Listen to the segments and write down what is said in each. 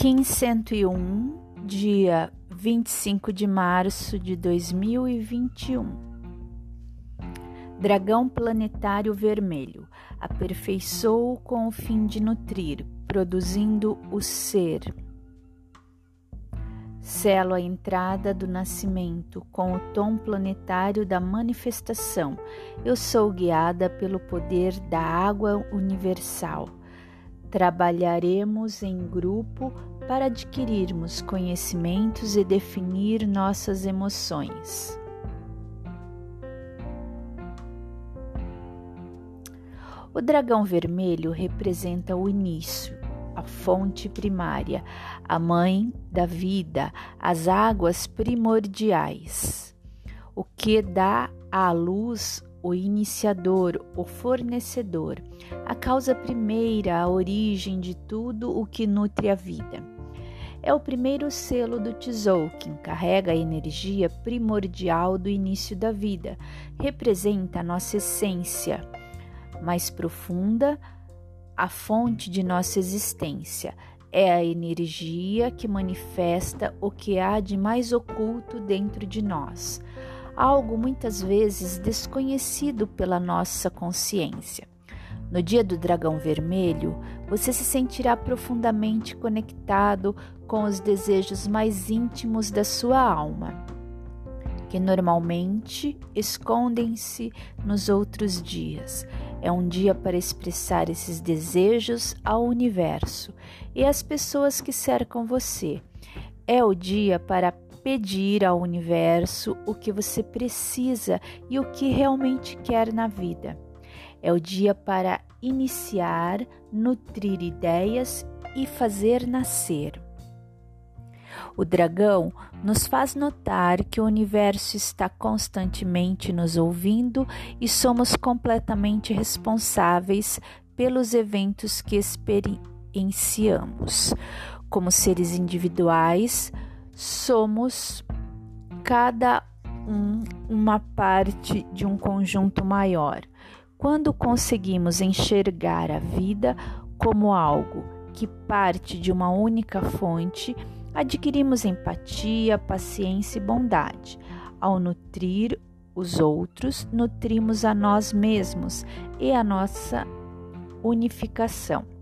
Kim 101, dia 25 de março de 2021. Dragão planetário vermelho aperfeiçoou com o fim de nutrir, produzindo o ser. Selo a entrada do nascimento com o tom planetário da manifestação. Eu sou guiada pelo poder da água universal. Trabalharemos em grupo para adquirirmos conhecimentos e definir nossas emoções. O dragão vermelho representa o início, a fonte primária, a mãe da vida, as águas primordiais, o que dá à luz o iniciador, o fornecedor, a causa primeira, a origem de tudo o que nutre a vida. É o primeiro selo do Tzolk'in, carrega a energia primordial do início da vida, representa a nossa essência mais profunda, a fonte de nossa existência. É a energia que manifesta o que há de mais oculto dentro de nós algo muitas vezes desconhecido pela nossa consciência. No dia do dragão vermelho, você se sentirá profundamente conectado com os desejos mais íntimos da sua alma, que normalmente escondem-se nos outros dias. É um dia para expressar esses desejos ao universo e às pessoas que cercam você. É o dia para pedir ao universo o que você precisa e o que realmente quer na vida. É o dia para iniciar, nutrir ideias e fazer nascer. O dragão nos faz notar que o universo está constantemente nos ouvindo e somos completamente responsáveis pelos eventos que experienciamos. Como seres individuais, somos cada um uma parte de um conjunto maior. Quando conseguimos enxergar a vida como algo que parte de uma única fonte, adquirimos empatia, paciência e bondade. Ao nutrir os outros, nutrimos a nós mesmos e a nossa unificação.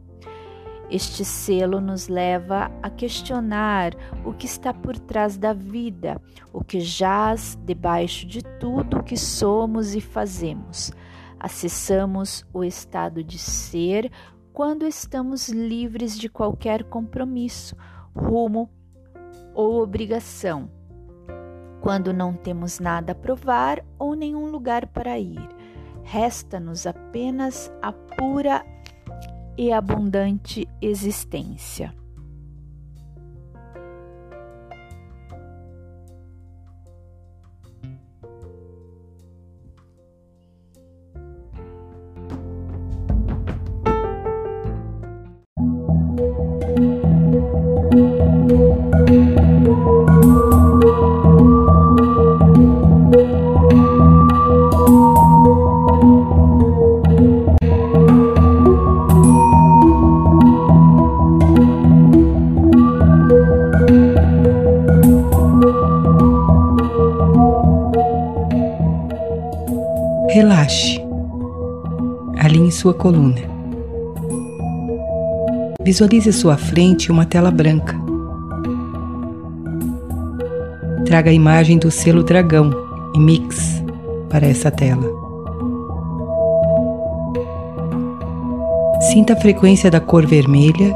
Este selo nos leva a questionar o que está por trás da vida, o que jaz debaixo de tudo o que somos e fazemos. Acessamos o estado de ser quando estamos livres de qualquer compromisso, rumo ou obrigação, quando não temos nada a provar ou nenhum lugar para ir. Resta-nos apenas a pura e abundante existência. Coluna. Visualize à sua frente uma tela branca. Traga a imagem do selo dragão e mix para essa tela. Sinta a frequência da cor vermelha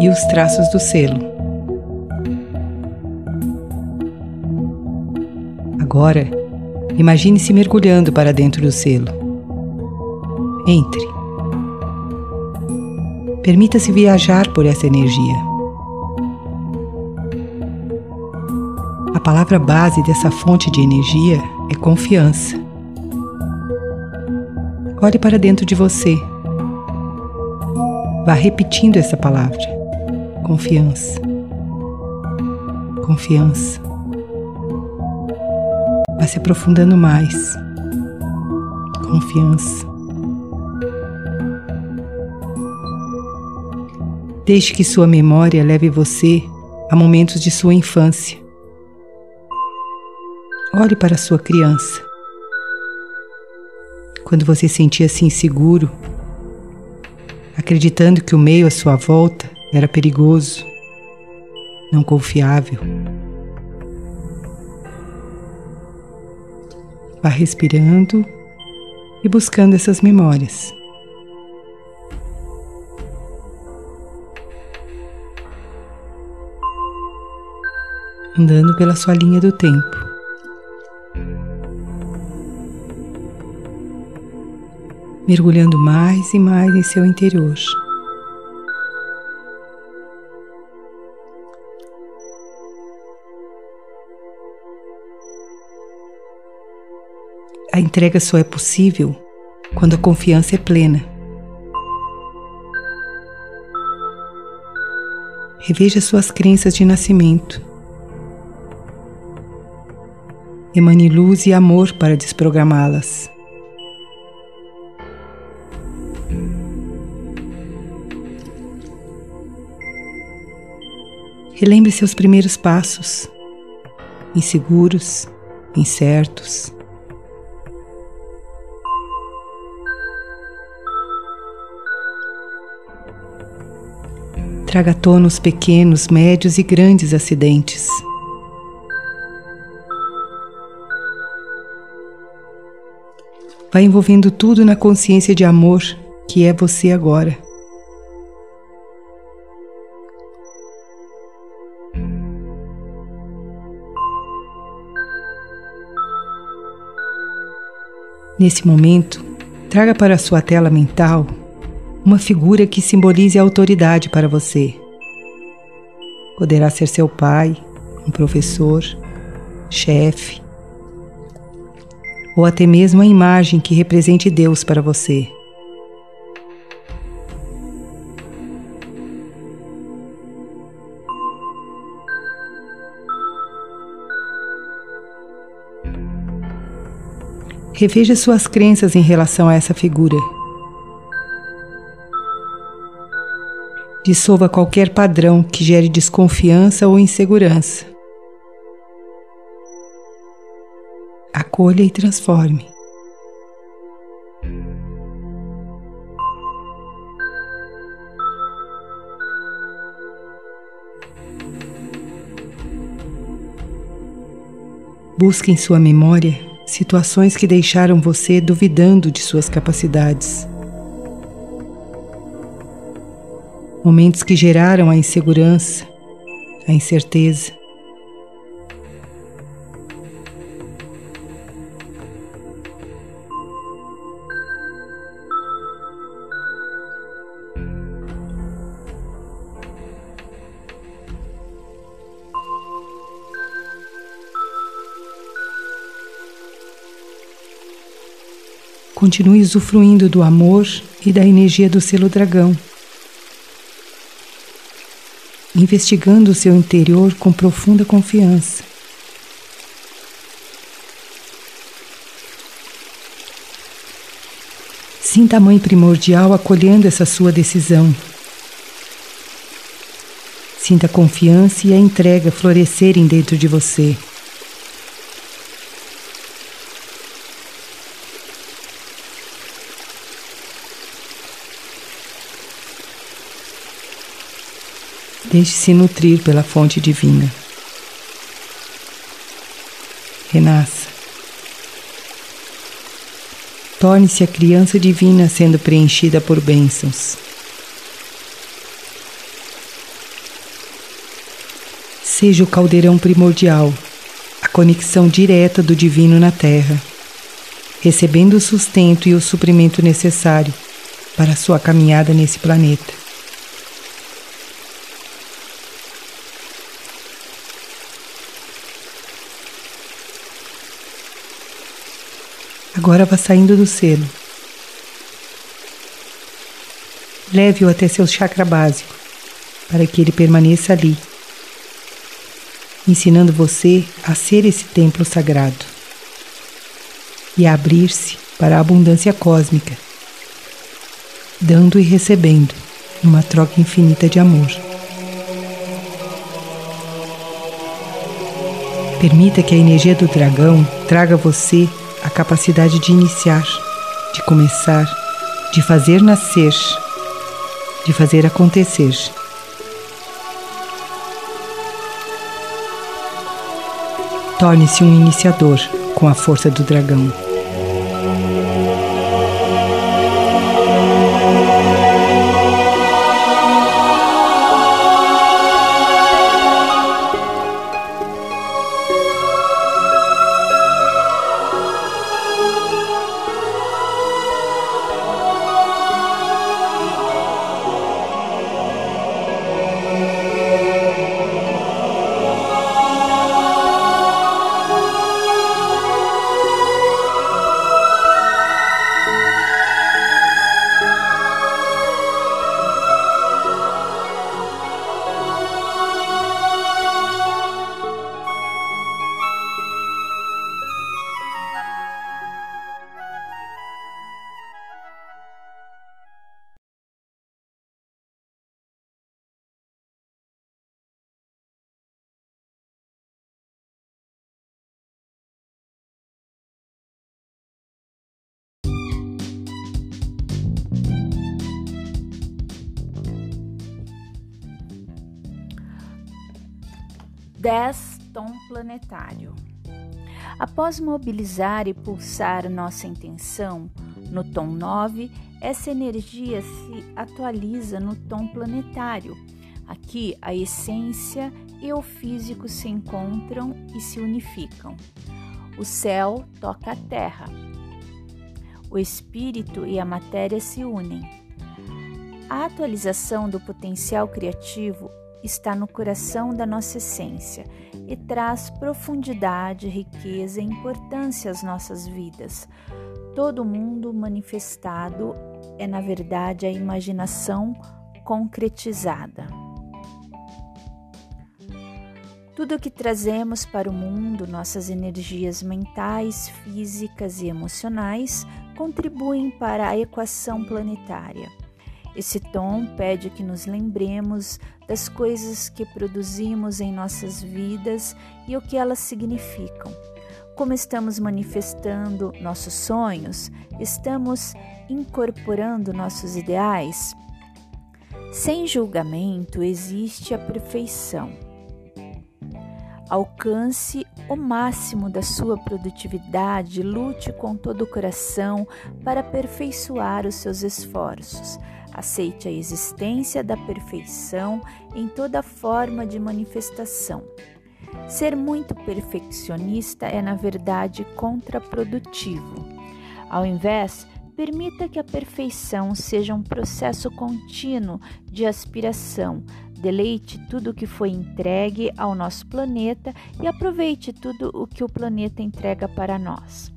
e os traços do selo. Agora, Imagine-se mergulhando para dentro do selo. Entre. Permita-se viajar por essa energia. A palavra base dessa fonte de energia é confiança. Olhe para dentro de você. Vá repetindo essa palavra. Confiança. Confiança. Vai se aprofundando mais. Confiança. Deixe que sua memória leve você a momentos de sua infância. Olhe para sua criança. Quando você sentia-se inseguro, acreditando que o meio à sua volta era perigoso, não confiável. Vá respirando e buscando essas memórias. Andando pela sua linha do tempo. Mergulhando mais e mais em seu interior. A entrega só é possível quando a confiança é plena. Reveja suas crenças de nascimento. Emane luz e amor para desprogramá-las. Relembre seus primeiros passos, inseguros, incertos. traga à pequenos, médios e grandes acidentes. Vai envolvendo tudo na consciência de amor que é você agora. Nesse momento, traga para sua tela mental uma figura que simbolize a autoridade para você. Poderá ser seu pai, um professor, chefe, ou até mesmo a imagem que represente Deus para você. Reveja suas crenças em relação a essa figura. Dissolva qualquer padrão que gere desconfiança ou insegurança. Acolha e transforme. Busque em sua memória situações que deixaram você duvidando de suas capacidades. momentos que geraram a insegurança, a incerteza. Continue usufruindo do amor e da energia do selo dragão investigando o seu interior com profunda confiança. Sinta a Mãe Primordial acolhendo essa sua decisão. Sinta a confiança e a entrega florescerem dentro de você. Deixe-se nutrir pela fonte divina. Renasça. Torne-se a criança divina sendo preenchida por bênçãos. Seja o caldeirão primordial, a conexão direta do divino na Terra, recebendo o sustento e o suprimento necessário para a sua caminhada nesse planeta. Agora vá saindo do selo. Leve-o até seu chakra básico, para que ele permaneça ali, ensinando você a ser esse templo sagrado e a abrir-se para a abundância cósmica, dando e recebendo numa troca infinita de amor. Permita que a energia do dragão traga você a capacidade de iniciar, de começar, de fazer nascer, de fazer acontecer. Torne-se um iniciador com a força do dragão. Dez tom planetário. Após mobilizar e pulsar nossa intenção no tom 9, essa energia se atualiza no tom planetário. Aqui a essência e o físico se encontram e se unificam. O céu toca a terra. O espírito e a matéria se unem. A atualização do potencial criativo está no coração da nossa essência e traz profundidade, riqueza e importância às nossas vidas. Todo mundo manifestado é, na verdade, a imaginação concretizada. Tudo o que trazemos para o mundo, nossas energias mentais, físicas e emocionais, contribuem para a equação planetária. Esse tom pede que nos lembremos das coisas que produzimos em nossas vidas e o que elas significam. Como estamos manifestando nossos sonhos, estamos incorporando nossos ideais. Sem julgamento existe a perfeição. Alcance o máximo da sua produtividade, lute com todo o coração para aperfeiçoar os seus esforços. Aceite a existência da perfeição em toda forma de manifestação. Ser muito perfeccionista é, na verdade, contraprodutivo. Ao invés, permita que a perfeição seja um processo contínuo de aspiração. Deleite tudo o que foi entregue ao nosso planeta e aproveite tudo o que o planeta entrega para nós.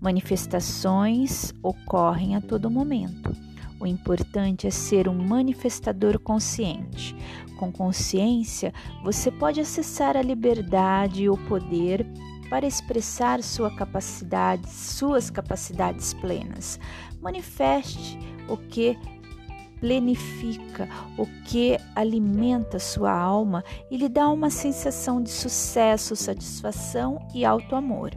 Manifestações ocorrem a todo momento. O importante é ser um manifestador consciente. Com consciência, você pode acessar a liberdade e o poder para expressar sua capacidade, suas capacidades plenas. Manifeste o que plenifica, o que alimenta sua alma e lhe dá uma sensação de sucesso, satisfação e alto amor.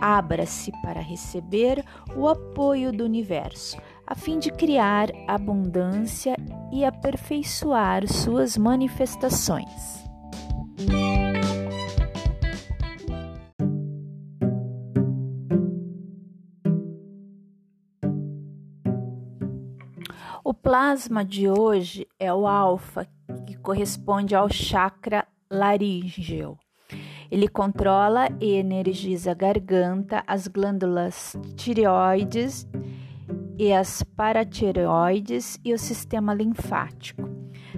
Abra-se para receber o apoio do universo a fim de criar abundância e aperfeiçoar suas manifestações. O plasma de hoje é o alfa, que corresponde ao chakra laríngeo. Ele controla e energiza a garganta, as glândulas tireoides e as paratireoides e o sistema linfático.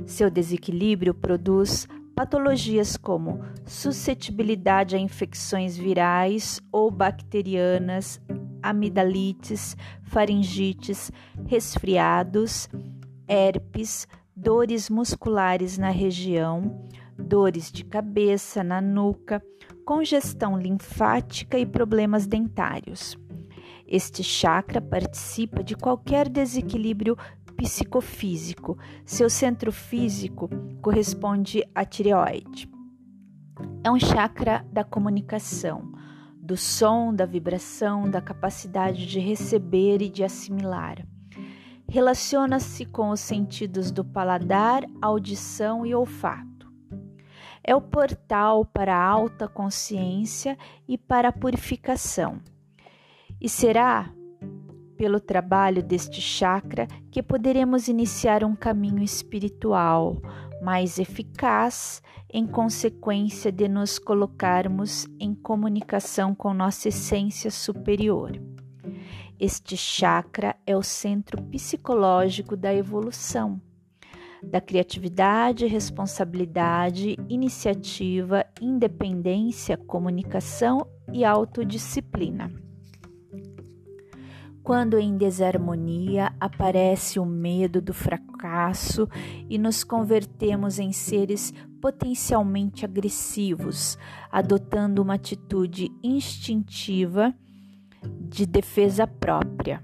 Seu desequilíbrio produz patologias como suscetibilidade a infecções virais ou bacterianas, amidalites, faringites, resfriados, herpes, dores musculares na região, dores de cabeça, na nuca, congestão linfática e problemas dentários. Este chakra participa de qualquer desequilíbrio psicofísico. Seu centro físico corresponde à tireoide. É um chakra da comunicação, do som, da vibração, da capacidade de receber e de assimilar. Relaciona-se com os sentidos do paladar, audição e olfato. É o portal para a alta consciência e para a purificação. E será pelo trabalho deste chakra que poderemos iniciar um caminho espiritual mais eficaz em consequência de nos colocarmos em comunicação com nossa essência superior. Este chakra é o centro psicológico da evolução, da criatividade, responsabilidade, iniciativa, independência, comunicação e autodisciplina. Quando em desarmonia aparece o medo do fracasso e nos convertemos em seres potencialmente agressivos, adotando uma atitude instintiva de defesa própria.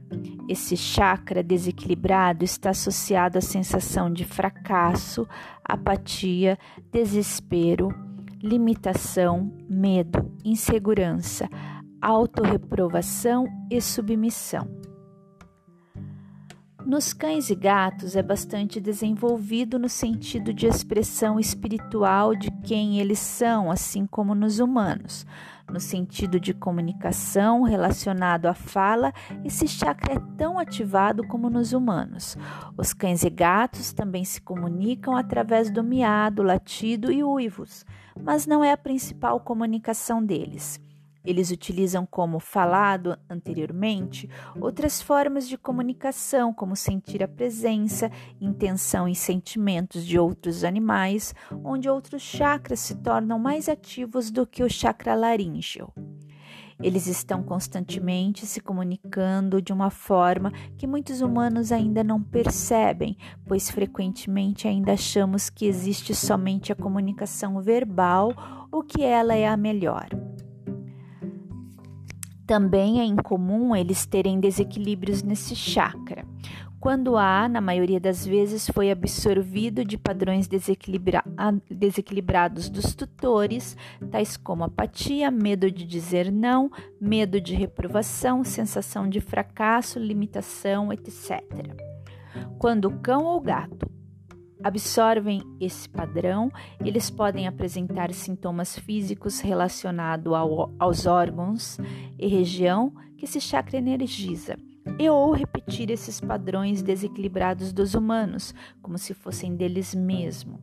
Esse chakra desequilibrado está associado à sensação de fracasso, apatia, desespero, limitação, medo, insegurança, autorreprovação e submissão. Nos cães e gatos é bastante desenvolvido no sentido de expressão espiritual de quem eles são, assim como nos humanos. No sentido de comunicação relacionado à fala, esse chakra é tão ativado como nos humanos. Os cães e gatos também se comunicam através do miado, latido e uivos, mas não é a principal comunicação deles. Eles utilizam, como falado anteriormente, outras formas de comunicação, como sentir a presença, intenção e sentimentos de outros animais, onde outros chakras se tornam mais ativos do que o chakra laríngeo. Eles estão constantemente se comunicando de uma forma que muitos humanos ainda não percebem, pois frequentemente ainda achamos que existe somente a comunicação verbal ou que ela é a melhor. Também é incomum eles terem desequilíbrios nesse chakra. Quando há, na maioria das vezes, foi absorvido de padrões desequilibra desequilibrados dos tutores, tais como apatia, medo de dizer não, medo de reprovação, sensação de fracasso, limitação, etc. Quando o cão ou gato absorvem esse padrão, eles podem apresentar sintomas físicos relacionados ao, aos órgãos e região que esse chakra energiza, e ou repetir esses padrões desequilibrados dos humanos, como se fossem deles mesmos.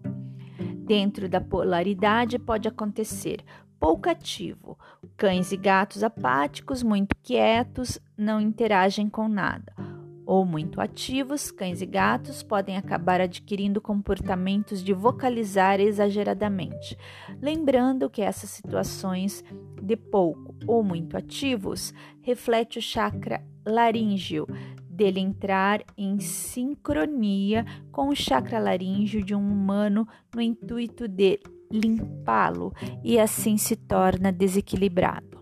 Dentro da polaridade pode acontecer pouco ativo, cães e gatos apáticos, muito quietos, não interagem com nada ou muito ativos, cães e gatos podem acabar adquirindo comportamentos de vocalizar exageradamente. Lembrando que essas situações de pouco ou muito ativos reflete o chakra laríngeo, dele entrar em sincronia com o chakra laríngeo de um humano no intuito de limpá-lo e assim se torna desequilibrado.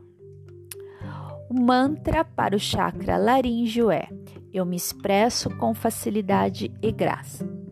O mantra para o chakra laríngeo é: Eu me expresso com facilidade e graça.